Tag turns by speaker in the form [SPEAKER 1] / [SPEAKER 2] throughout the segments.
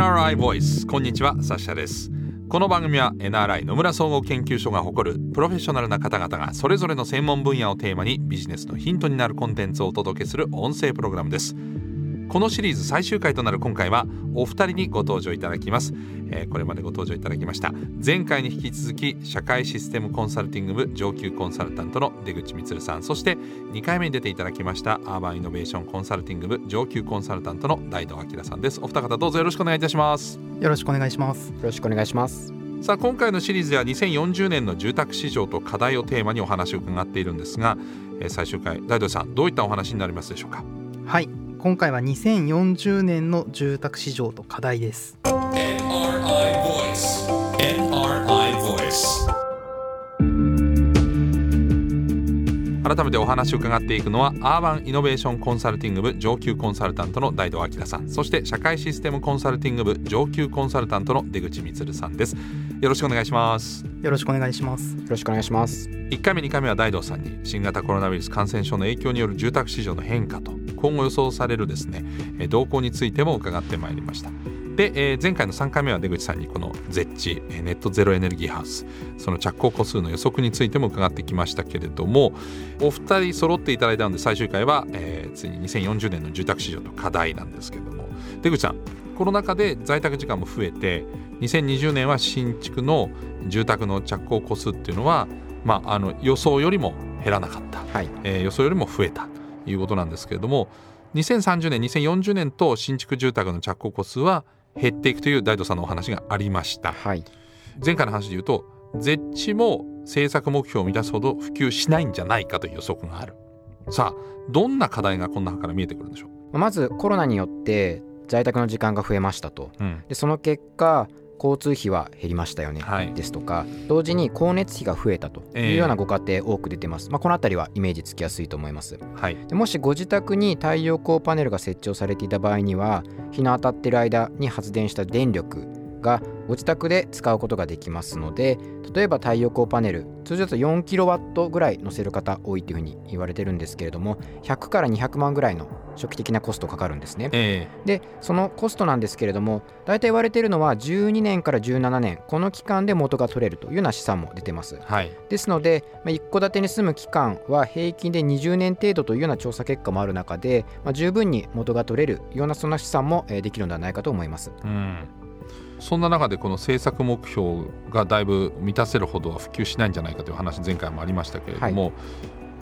[SPEAKER 1] NRI Voice こんにちはサッシャです。この番組は NRI 野村総合研究所が誇るプロフェッショナルな方々がそれぞれの専門分野をテーマにビジネスのヒントになるコンテンツをお届けする音声プログラムです。このシリーズ最終回となる今回はお二人にご登場いただきます、えー、これまでご登場いただきました。前回に引き続き社会システムコンサルティング部上級コンサルタントの出口光さん。そして2回目に出ていただきましたアーバンイノベーションコンサルティング部上級コンサルタントの大道明さんです。お二方どうぞよろしくお願いいたします。
[SPEAKER 2] よろしくお願いします。よ
[SPEAKER 3] ろしくお願いします。
[SPEAKER 1] さあ今回のシリーズでは2040年の住宅市場と課題をテーマにお話を伺っているんですが、えー、最終回大道さんどういったお話になりますでしょうか？
[SPEAKER 2] はい今回は2040年の住宅市場と課題です。NRI Voice. NRI
[SPEAKER 1] Voice. 改めてお話を伺っていくのはアーバンイノベーションコンサルティング部上級コンサルタントの大道明さん。そして社会システムコンサルティング部上級コンサルタントの出口光さんです。よろしくお願いします。
[SPEAKER 2] よろしくお願いします。
[SPEAKER 3] よろしくお願いします。
[SPEAKER 1] 1回目2回目は大道さんに新型コロナウイルス感染症の影響による住宅市場の変化と今後予想されるですね動向についても伺ってまいりました。で、えー、前回の3回目は出口さんにこの ZEC ネットゼロエネルギーハウスその着工個数の予測についても伺ってきましたけれどもお二人揃っていただいたので最終回は、えー、ついに2040年の住宅市場の課題なんですけれども出口さんコロナ禍で在宅時間も増えて2020年は新築の住宅の着工個数っていうのは、まあ、あの予想よりも減らなかった、はい。えー、予想よりも増えた。ということなんですけれども2030年2040年と新築住宅の着工個数は減っていくという大道さんのお話がありました、はい、前回の話で言うと絶地も政策目標を満たすほど普及しないんじゃないかという予測がある。さあどんな課題がこの中から見えてくるんでしょ
[SPEAKER 3] う？まずコロナによって在宅の時間が増えましたと、うん、でその結果交通費は減りましたよね、はい、ですとか同時に光熱費が増えたというようなご家庭多く出てます、えー、まあ、この辺りはイメージつきやすいと思います、はい、でもしご自宅に太陽光パネルが設置をされていた場合には日の当たってる間に発電した電力がご自宅で使うことができますので例えば太陽光パネル通常だと 4kW ぐらい載せる方多いというふうに言われてるんですけれども100から200万ぐらいの初期的なコストかかるんですね、えー、でそのコストなんですけれども大体言われているのは12年から17年この期間で元が取れるというような試算も出てます、はい、ですので、まあ、一戸建てに住む期間は平均で20年程度というような調査結果もある中で、まあ、十分に元が取れるようなそんな試算もできるのではないかと思います、うん
[SPEAKER 1] そんな中でこの政策目標がだいぶ満たせるほどは普及しないんじゃないかという話前回もありましたけれども、はい、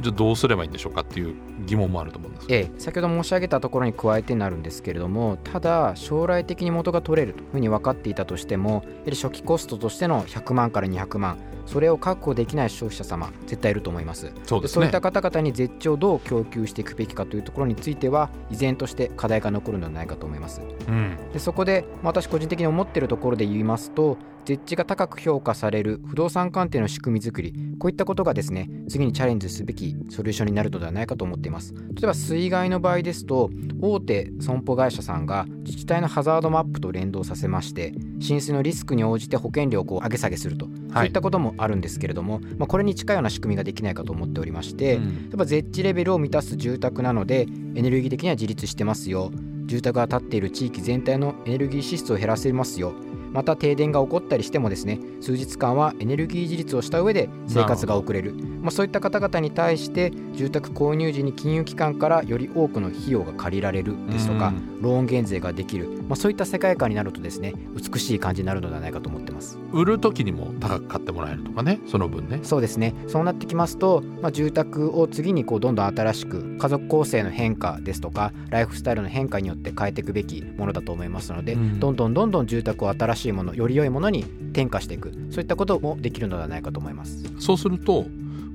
[SPEAKER 1] じゃあどうすればいいんでしょうかっていう疑問もあると思うんです、
[SPEAKER 3] ええ、先ほど申し上げたところに加えてになるんですけれどもただ将来的に元が取れるというふうに分かっていたとしてもやはり初期コストとしての100万から200万それを確保できない消費者様絶対いると思います。そうです、ね、そういった方々に絶頂をどう供給していくべきかというところについては依然として課題が残るのではないかと思います、うん、でそこで私個人的に思っているところで言いますと絶地が高く評価される不動産鑑定の仕組み作りこういったことがですね次にチャレンジすべきソリューションになるのではないかと思っています。例えば水害の場合ですと大手損保会社さんが自治体のハザードマップと連動させまして浸水のリスクに応じて保険料をこう上げ下げすると、はい、そういったこともあるんですけれども、まあ、これに近いような仕組みができないかと思っておりまして、うん、例えば絶地レベルを満たす住宅なのでエネルギー的には自立してますよ。住宅が建っている地域全体のエネルギー支出を減らせますよまた停電が起こったりしてもですね数日間はエネルギー自立をした上で生活が送れる。まあ、そういった方々に対して住宅購入時に金融機関からより多くの費用が借りられるですとか、ローン減税ができる、まあ、そういった世界観になるとですね美しい感じになるのではないかと思ってます。
[SPEAKER 1] 売る時にも高く買ってもらえるとかねその分ね。
[SPEAKER 3] そうですね。そうなってきますと、まあ、住宅を次にこうどんどん新しく家族構成の変化ですとかライフスタイルの変化によって変えていくべきものだと思いますので、うん、どんどんどんどん住宅を新しいものより良いものに転化していく。そういったこともできるのではないかと思います。
[SPEAKER 1] そうすると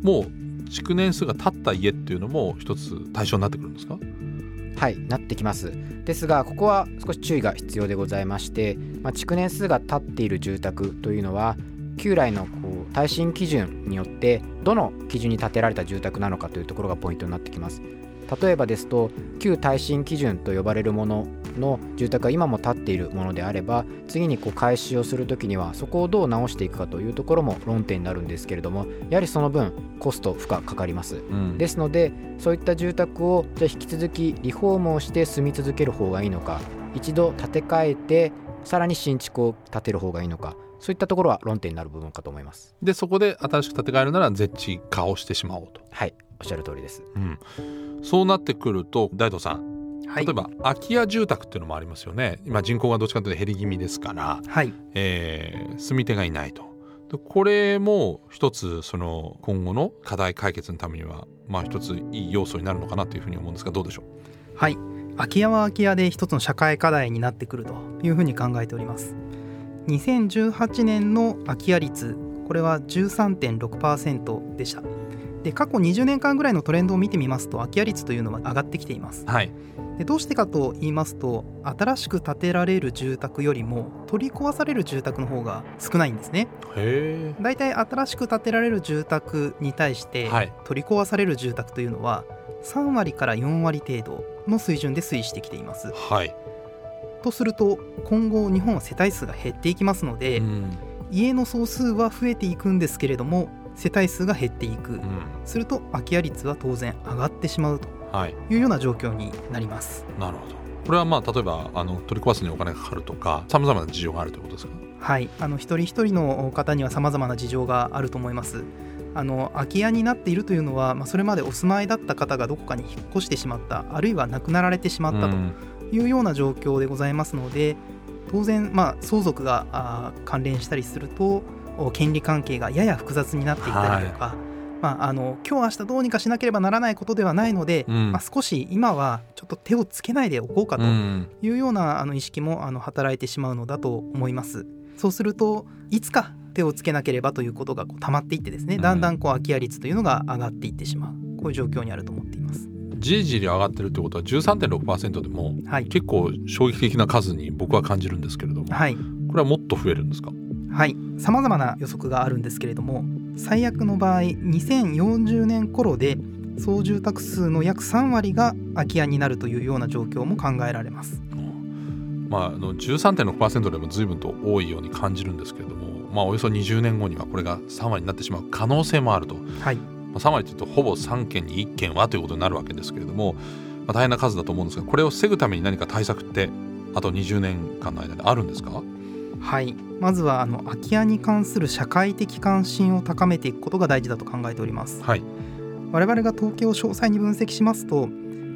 [SPEAKER 1] もう築年数が経った家っていうのも一つ対象になってくるんですか？
[SPEAKER 3] はいなってきます。ですがここは少し注意が必要でございまして、まあ、築年数が経っている住宅というのは旧来のこう耐震基準によってどの基準に建てられた住宅なのかというところがポイントになってきます例えばですと旧耐震基準と呼ばれるものの住宅が今も建っているものであれば次にこう改修をする時にはそこをどう直していくかというところも論点になるんですけれどもやはりその分コスト負荷かかります、うん、ですのでそういった住宅をじゃ引き続きリフォームをして住み続ける方がいいのか一度建て替えてさらに新築を建てる方がいいのかそういったところは論点になる部分かと思います。
[SPEAKER 1] でそこで新しく建て替えるなら絶地化をしてしまおうと。
[SPEAKER 3] はいおっしゃる通りです、
[SPEAKER 1] うん、そうなってくると大東さん。例えば空き家住宅っていうのもありますよね。今人口がどっちかというと減り気味ですから、
[SPEAKER 2] はい。
[SPEAKER 1] えー、住み手がいないと。これも一つその今後の課題解決のためにはまあ一ついい要素になるのかなというふうに思うんですがどうでしょ
[SPEAKER 2] う？はい。空き家は空き家で一つの社会課題になってくるというふうに考えております。2018年の空き家率これは13.6%でしたで過去20年間ぐらいのトレンドを見てみますと空き家率というのは上がってきています、
[SPEAKER 1] はい、
[SPEAKER 2] でどうしてかと言いますと新しく建てられる住宅よりも取り壊される住宅の方が少ないんですね。だいたい新しく建てられる住宅に対して取り壊される住宅というのは3割から4割程度の水準で推移してきています、
[SPEAKER 1] はい、
[SPEAKER 2] とすると今後日本は世帯数が減っていきますので、うん、家の総数は増えていくんですけれども世帯数が減っていく、うん、すると空き家率は当然上がってしまうと。い。うような状況になります。
[SPEAKER 1] なるほど。これはまあ例えばあの取り壊すにお金がかかるとかさまざまな事情があるということですか？
[SPEAKER 2] はい。あの一人一人の方にはさまざまな事情があると思います。あの空き家になっているというのは、まあ、それまでお住まいだった方がどこかに引っ越してしまったあるいは亡くなられてしまったというような状況でございますので、当然、まあ、相続が関連したりすると権利関係がやや複雑になっていったりとか、はい、まあ、あの今日明日どうにかしなければならないことではないので、うん、まあ、少し今はちょっと手をつけないでおこうかというようなあの意識もあの働いてしまうのだと思います。そうするといつか手をつけなければということがこう溜まっていってですねだんだんこう空き家率というのが上がっていってしまうこういう状況にあると思っています。
[SPEAKER 1] じりじり上がってるってことは13.6%でも、結構衝撃的な数に僕は感じるんですけれども、
[SPEAKER 2] はい、こ
[SPEAKER 1] れはもっと増えるんですか？
[SPEAKER 2] はい。さまざまな予測があるんですけれども最悪の場合2040年頃で総住宅数の約3割が空き家になるというような状況も考えられます。
[SPEAKER 1] まあ、あの13.6%でも随分と多いように感じるんですけれども、まあ、およそ20年後にはこれが3割になってしまう可能性もあると、
[SPEAKER 2] はい。ま
[SPEAKER 1] あ、3割というとほぼ3件に1件はということになるわけですけれども、まあ、大変な数だと思うんですがこれを防ぐために何か対策ってあと20年間の間であるんですか？
[SPEAKER 2] はい。まずはあの空き家に関する社会的関心を高めていくことが大事だと考えております、
[SPEAKER 1] はい、
[SPEAKER 2] 我々が統計を詳細に分析しますと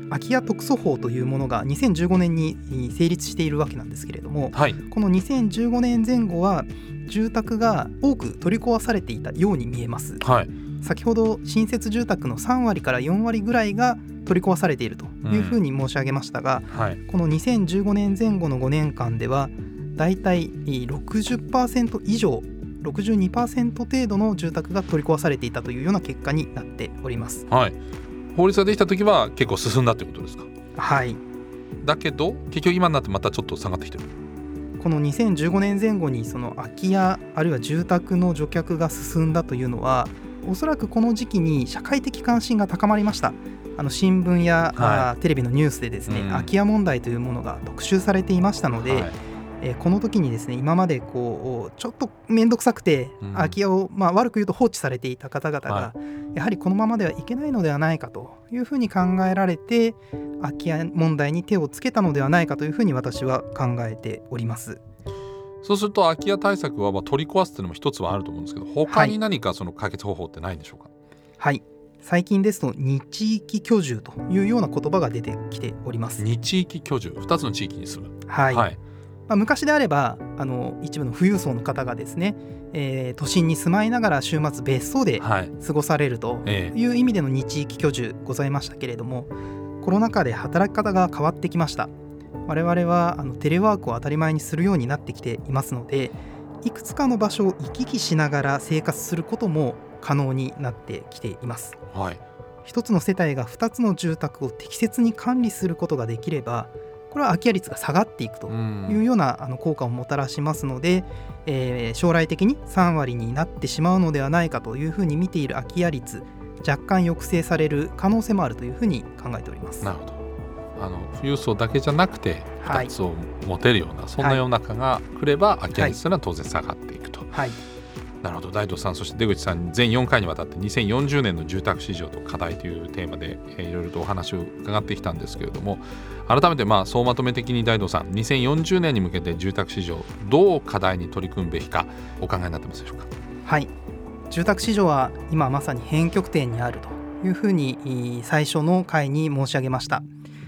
[SPEAKER 2] 空き家特措法というものが2015年に成立しているわけなんですけれども、
[SPEAKER 1] はい、
[SPEAKER 2] この2015年前後は住宅が多く取り壊されていたように見えます、
[SPEAKER 1] はい、
[SPEAKER 2] 先ほど新設住宅の3割から4割ぐらいが取り壊されているというふうに申し上げましたが、
[SPEAKER 1] うん。はい、
[SPEAKER 2] この2015年前後の5年間ではだいたい60%以上62%程度の住宅が取り壊されていたというような結果になっております。
[SPEAKER 1] はい、法律ができた時は結構進んだということですか？
[SPEAKER 2] はい。
[SPEAKER 1] だけど結局今になってまたちょっと下がってきてる。
[SPEAKER 2] この2015年前後にその空き家あるいは住宅の除却が進んだというのはおそらくこの時期に社会的関心が高まりました。あの新聞や、はい、テレビのニュースでですね、うん、空き家問題というものが特集されていましたので、はいえー、この時にですね今までこうちょっと面倒くさくて空き家を、まあ、悪く言うと放置されていた方々が、やはりこのままではいけないのではないかというふうに考えられて空き家問題に手をつけたのではないかというふうに私は考えております。
[SPEAKER 1] そうすると空き家対策はまあ取り壊すというのも一つはあると思うんですけど他に何かその解決方法ってないんでしょうか、
[SPEAKER 2] はい、最近ですと日域居住というような言葉が出てきております。
[SPEAKER 1] 日域居住。2つの地域にする
[SPEAKER 2] はい、はいまあ、昔であればあの一部の富裕層の方がですね、えー、都心に住まいながら週末別荘で過ごされるという意味での日域居住ございましたけれども、コロナ禍で働き方が変わってきました。我々はあのテレワークを当たり前にするようになってきていますのでいくつかの場所を行き来しながら生活することも可能になってきています、
[SPEAKER 1] はい、
[SPEAKER 2] 一つの世帯が2つの住宅を適切に管理することができればこれは空き家率が下がっていくというようなあの効果をもたらしますので、えー、将来的に3割になってしまうのではないかというふうに見ている空き家率若干抑制される可能性もあるというふうに考えております。
[SPEAKER 1] なるほど。あの富裕層だけじゃなくて2つを持てるような、はい、そんな世の中が来れば空き家率というのは当然下がっていくと。
[SPEAKER 2] はい
[SPEAKER 1] なるほど。大東さんそして出口さん全4回にわたって2040年の住宅市場と課題というテーマで、えー、いろいろとお話を伺ってきたんですけれども改めてまあ総まとめ的に大東さん2040年に向けて住宅市場どう課題に取り組むべきかお考えになってますでしょうか？
[SPEAKER 2] はい。住宅市場は今まさに変局点にあるというふうに最初の回に申し上げました。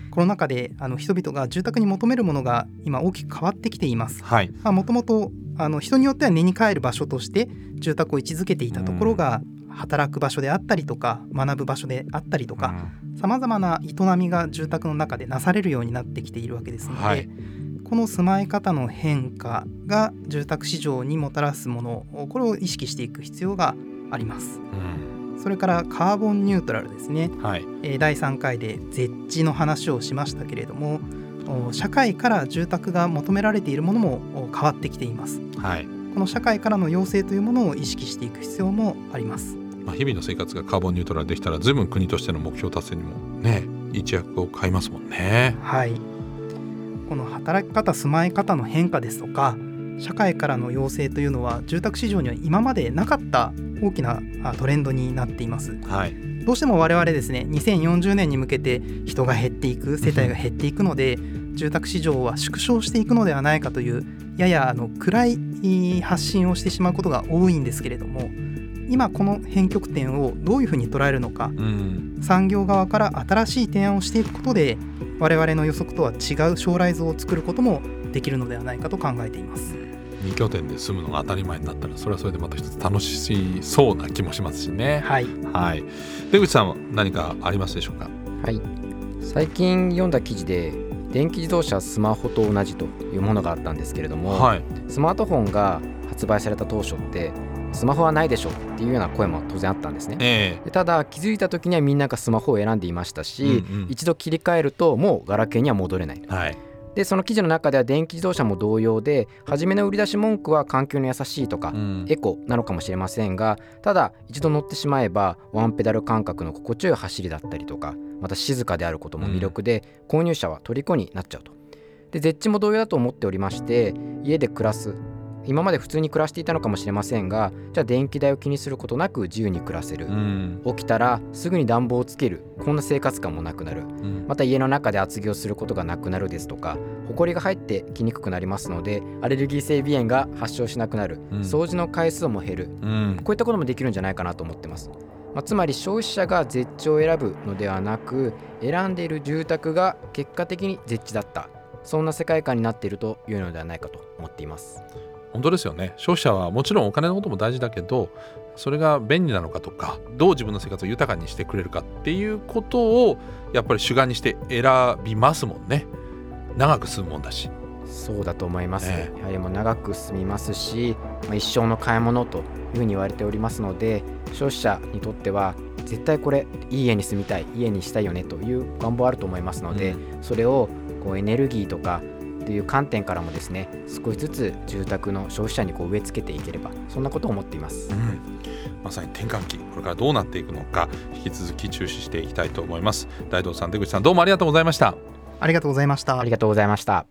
[SPEAKER 2] コロナ禍であの人々が住宅に求めるものが今大きく変わってきています。もともとあの人によっては根に帰る場所として住宅を位置づけていたところが、働く場所であったりとか学ぶ場所であったりとかさまざまな営みが住宅の中でなされるようになってきているわけですので、はい、この住まい方の変化が住宅市場にもたらすものこれを意識していく必要があります。うん。それからカーボンニュートラルですね、はい、え第3回で絶地の話をしましたけれども社会から住宅が求められているものも変わってきています、はい、この社会からの要請というものを意識していく必要もあります、
[SPEAKER 1] まあ、日々の生活がカーボンニュートラルできたら随分国としての目標達成にもね一役を買いますもんね。
[SPEAKER 2] はい。この働き方住まい方の変化ですとか社会からの要請というのは住宅市場には今までなかった大きなトレンドになっています。はい。どうしても我々ですね2040年に向けて人が減っていく世帯が減っていくので住宅市場は縮小していくのではないかというややあの暗い発信をしてしまうことが多いんですけれども今この変局点をどういうふうに捉えるのか、うん、産業側から新しい提案をしていくことで我々の予測とは違う将来像を作ることもできるのではないかと考えています。
[SPEAKER 1] 2拠点で住むのが当たり前になったらそれはそれでまた一つ楽しそうな気もしますしね。はい、はい、出口さんは何かありますでしょうか？
[SPEAKER 3] はい。最近読んだ記事で電気自動車スマホと同じというものがあったんですけれども、はい、スマートフォンが発売された当初ってスマホはないでしょっていうような声も当然あったんですね、えー、ただ気づいた時にはみんながスマホを選んでいましたし、うんうん、一度切り替えるともうガラケーには戻れない、はい、でその記事の中では電気自動車も同様で初めの売り出し文句は環境に優しいとか、うん、エコなのかもしれませんがただ一度乗ってしまえばワンペダル感覚の心地よい走りだったりとかまた静かであることも魅力で、うん、購入者は虜になっちゃうと。で絶地も同様だと思っておりまして家で暮らす今まで普通に暮らしていたのかもしれませんがじゃあ電気代を気にすることなく自由に暮らせる、うん、起きたらすぐに暖房をつける。こんな生活感もなくなる、うん、また家の中で厚着をすることがなくなるですとか埃が入ってきにくくなりますのでアレルギー性鼻炎が発症しなくなる、うん、掃除の回数も減る、こういったこともできるんじゃないかなと思ってます。まあ、つまり消費者が絶地を選ぶのではなく選んでいる住宅が結果的に絶地だった。そんな世界観になっているというのではないかと思っています。
[SPEAKER 1] 本当ですよね。消費者はもちろんお金のことも大事だけどそれが便利なのかとかどう自分の生活を豊かにしてくれるかっていうことをやっぱり主眼にして選びますもんね。長く住むもんだし。
[SPEAKER 3] そうだと思います、やはりもう長く住みますし、まあ、一生の買い物というふうに言われておりますので消費者にとっては絶対これいい家に住みたい家にしたいよねという願望あると思いますので、うん、それをこうエネルギーとかという観点からもですね少しずつ住宅の消費者にこう植え付けていければそんなことを思っています、うん、
[SPEAKER 1] まさに転換期これからどうなっていくのか引き続き注視していきたいと思います。大道さん出口さんどうもありがとうございました。
[SPEAKER 2] ありがとうございました。
[SPEAKER 3] ありがとうございました。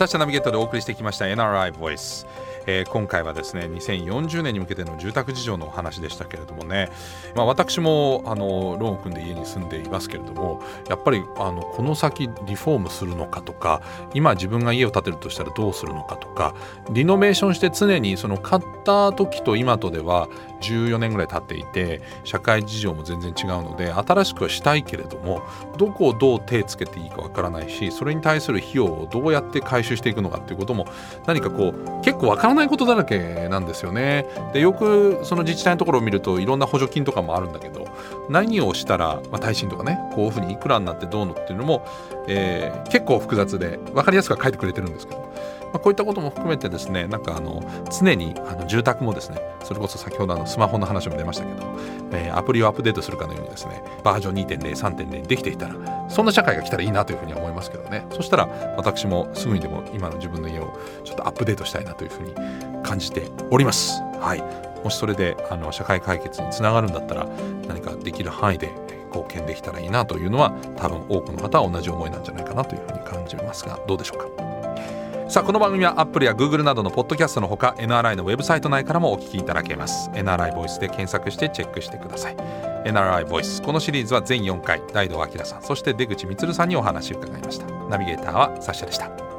[SPEAKER 1] サッシャナビゲートでお送りしてきました NRI Voice えー、今回はですね2040年に向けての住宅事情のお話でしたけれどもね、まあ、私もあのローンを組んで家に住んでいますけれどもやっぱりあのこの先リフォームするのかとか今自分が家を建てるとしたらどうするのかとかリノベーションして常にその買った時と今とでは14年ぐらい経っていて社会事情も全然違うので新しくはしたいけれどもどこをどう手つけていいかわからないしそれに対する費用をどうやって回収していくのかっていうことも何かこう結構わからないないことだらけなんですよね。でよくその自治体のところを見るといろんな補助金とかもあるんだけど何をしたら、まあ、耐震とかねこういうふうにいくらになってどうのっていうのも、えー、結構複雑で分かりやすくは書いてくれてるんですけど。まあ、こういったことも含めてですねなんかあの常にあの住宅もですねそれこそ先ほどのスマホの話も出ましたけど、えー、アプリをアップデートするかのようにですねバージョン2.03.0にできていたらそんな社会が来たらいいなというふうには思いますけどね。そしたら私もすぐにでも今の自分の家をちょっとアップデートしたいなというふうに感じております。はい。もしそれであの社会解決につながるんだったら何かできる範囲で貢献できたらいいなというのは多分多くの方は同じ思いなんじゃないかなというふうに感じますがどうでしょうか？さあこの番組は Apple や Google などのポッドキャストのほか NRI のウェブサイト内からもお聞きいただけます。NRI ボイスで検索してチェックしてください NRI ボイス。このシリーズは全4回。大道明さんそして出口充さんにお話を伺いました。ナビゲーターはサッシャでした。